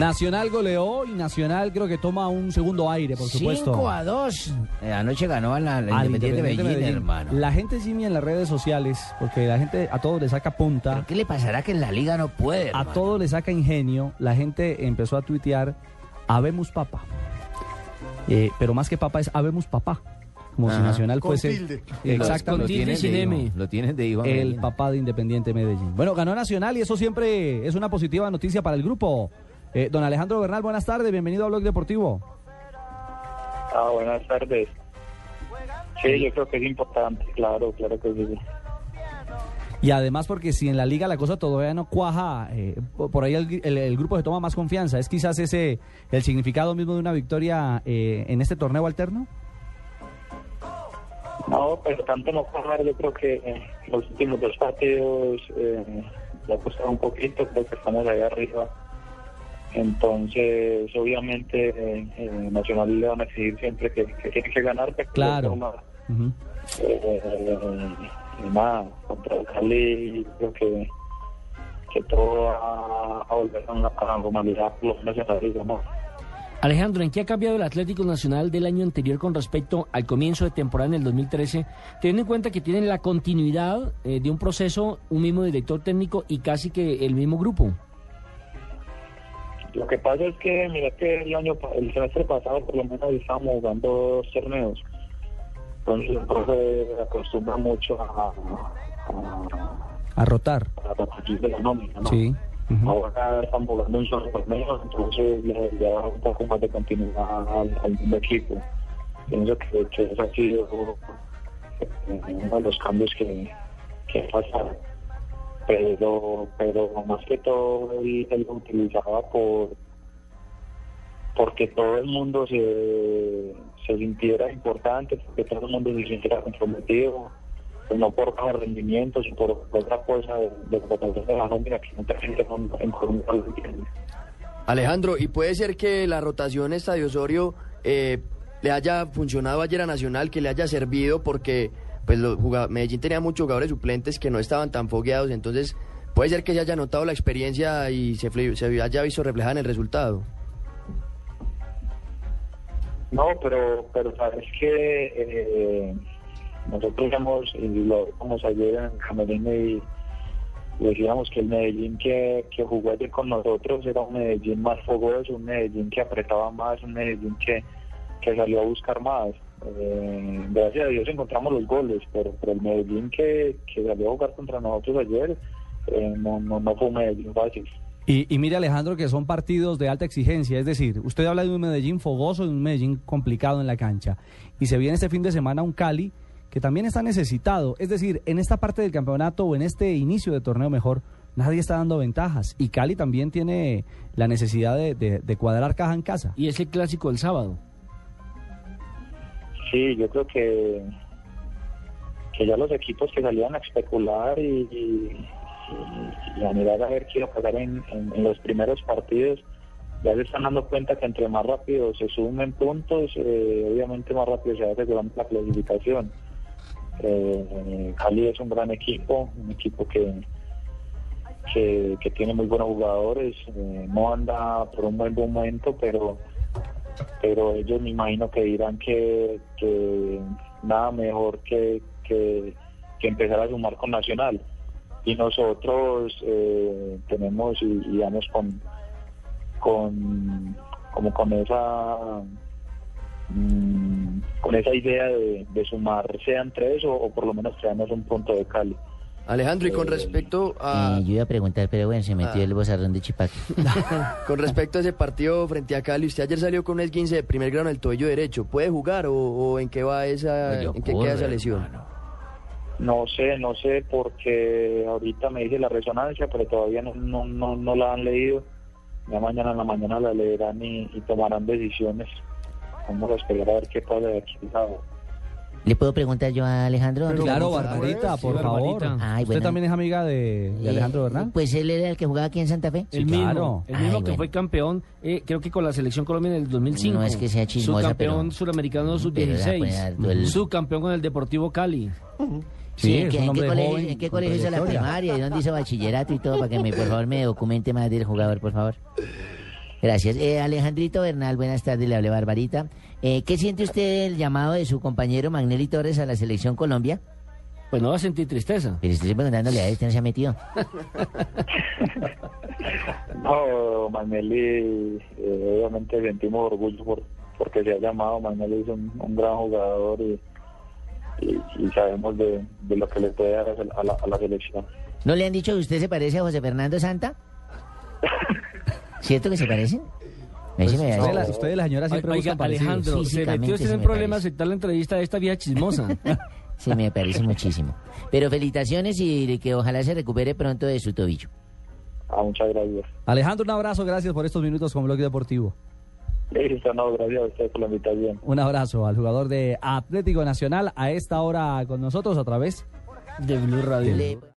Nacional goleó y Nacional creo que toma un segundo aire, por supuesto. 5 a 2. Eh, anoche ganó a la, Independiente Independiente Medellín, Medellín. hermano. La gente Jimmy en las redes sociales, porque la gente a todos le saca punta, ¿Pero ¿Qué le pasará que en la liga no puede? a todos le saca ingenio, la gente empezó a tuitear Habemos Papa. Eh, pero más que Papa es Habemos Papá. Como si Ajá. Nacional Con fuese tilde. Lo tienen sin de hijo. Lo tienen de hijo. el Medellín. papá de Independiente Medellín. Bueno, ganó Nacional y eso siempre es una positiva noticia para el grupo. Eh, don Alejandro Bernal, buenas tardes, bienvenido a Blog Deportivo. Ah, buenas tardes. Sí, yo creo que es importante, claro, claro que sí. Y además porque si en la liga la cosa todavía no cuaja, eh, por ahí el, el- el grupo se toma más confianza. ¿Es quizás ese el significado mismo de una victoria eh, en este torneo alterno? No, pero tanto no jugar, yo creo que eh, los últimos dos partidos eh, le ha costado un poquito, creo que estamos ahí arriba. Entonces, obviamente, eh, eh, Nacional le van a exigir siempre que, que tiene que ganar. pero Claro. Ujú. eh, y nada, contra el Cali, creo que, que todo va a volver a la, normalidad, por lo menos ¿no? Alejandro, ¿en qué ha cambiado el Atlético Nacional del año anterior con respecto al comienzo de temporada en el 2013, teniendo en cuenta que tienen la continuidad eh, de un proceso, un mismo director técnico y casi que el mismo grupo? Lo que pasa es que, mira que el año, el semestre pasado por lo menos estábamos jugando dos torneos. Entonces el profe acostumbra mucho a, a, A rotar. a repartir de la nómina, ¿no? Sí. Ujú. Ahora estamos jugando un solo torneo, entonces le, le da un poco más de continuidad al, al mismo equipo. Pienso que, que sido eh, uno de los cambios que, que ha pasado. Pero, pero más que todo él, lo utilizaba por porque todo el mundo se, se sintiera importante, porque todo el mundo se sintiera comprometido, pues no por bajo rendimiento, sino por otra cosa de, de, de, la nómina que mucha gente no, en lo entiende. Alejandro, ¿y puede ser que la rotación Estadio Osorio eh, le haya funcionado ayer a Nacional, que le haya servido porque pues los Medellín tenía muchos jugadores suplentes que no estaban tan fogueados, entonces puede ser que se haya notado la experiencia y se, se haya visto reflejada en el resultado? No, pero, pero sabes que eh, nosotros hemos, y lo vimos ayer en Camerino y y decíamos que el Medellín que, que jugó ayer con nosotros era un Medellín más fogoso, un Medellín que apretaba más, un Medellín que, que salió a buscar más. Eh, gracias a Dios encontramos los goles, pero, pero el Medellín que, que salió a jugar contra nosotros ayer eh, no, no, no fue un Medellín fácil. Y, y mire Alejandro que son partidos de alta exigencia, es decir, usted habla de un Medellín fogoso y un Medellín complicado en la cancha. Y se viene este fin de semana un Cali que también está necesitado. Es decir, en esta parte del campeonato o en este inicio de torneo mejor, nadie está dando ventajas. Y Cali también tiene la necesidad de, de- de cuadrar caja en casa. Y es el clásico del sábado. Sí, yo creo que, que ya los equipos que salían a especular y, a mirar a ver a pasar en, en- los primeros partidos, ya se están dando cuenta que entre más rápido se sumen puntos, eh, obviamente más rápido se va la clasificación. Eh, Cali es un gran equipo, un equipo que, que, que tiene muy buenos jugadores, eh, no anda por un buen momento, pero pero ellos me imagino que dirán que, nada mejor que, que, empezar a sumar con Nacional. Y nosotros eh, tenemos y, y vamos con, con como con esa mm, con esa idea de, sumar sean tres o, o por lo menos traernos un punto de Cali. Alejandro, y con Eh, respecto a... Eh, yo iba a preguntar, pero bueno, se metió Ah. el bozarrón de Chipaque. Con respecto a ese partido frente a Cali, usted ayer salió con un esguince de primer grado en el tobillo derecho. ¿Puede jugar o, o en qué va esa, en qué queda esa lesión? hermano. No sé, no sé, porque ahorita me dice la resonancia, pero todavía no, no, no, no la han leído. Ya mañana en la mañana la leerán y, y tomarán decisiones. Vamos a esperar a ver qué pasa de aquí. ¿Le puedo preguntar yo a Alejandro? Claro, por Barbarita, favor. por Sí, favor. Barbarita. Ay, ¿Usted también es amiga de, de Eh, Alejandro Bernal? Pues él era el que jugaba aquí en Santa Fe. El Sí, mismo, claro. el mismo Ay, que bueno. fue campeón, eh, creo que con la selección Colombia en el 2005. No es que sea chismosa, Subcampeón pero- suramericano sub-16. pues, harto el- Subcampeón con el Deportivo Cali. Sí, ¿en qué, en colegio, joven en qué colegio hizo la primaria? ¿Y dónde hizo bachillerato y todo? Para que me, por favor, me documente más del jugador, por favor. Gracias. Eh, Alejandrito Bernal, buenas tardes, le hablé Barbarita. Eh, ¿Qué siente usted del llamado de su compañero Magnelli Torres a la selección Colombia? Pues no va a sentir tristeza. Pero estoy preguntándole a este, no se ha metido. No, Magnelli, eh, obviamente sentimos orgullo por porque se ha llamado. Magnelli es un, un gran jugador y, y, y sabemos de, de lo que le puede dar a la, a la selección. ¿No le han dicho que usted se parece a José Fernando Santa? ¿Cierto que se parecen? Se me Ustedes, hace- las- ustedes, las señoras, siempre Oiga, buscan. Alejandro, se metió usted se en parece. aceptar la entrevista de esta vieja chismosa. Se me parece muchísimo. Pero felicitaciones y que ojalá se recupere pronto de su tobillo. Ah, muchas gracias. Alejandro, un abrazo, gracias por estos minutos con Bloque Deportivo. Listo, no, gracias a por la invitación. Un abrazo al jugador de Atlético Nacional a esta hora con nosotros a través de Blue Radio. Le-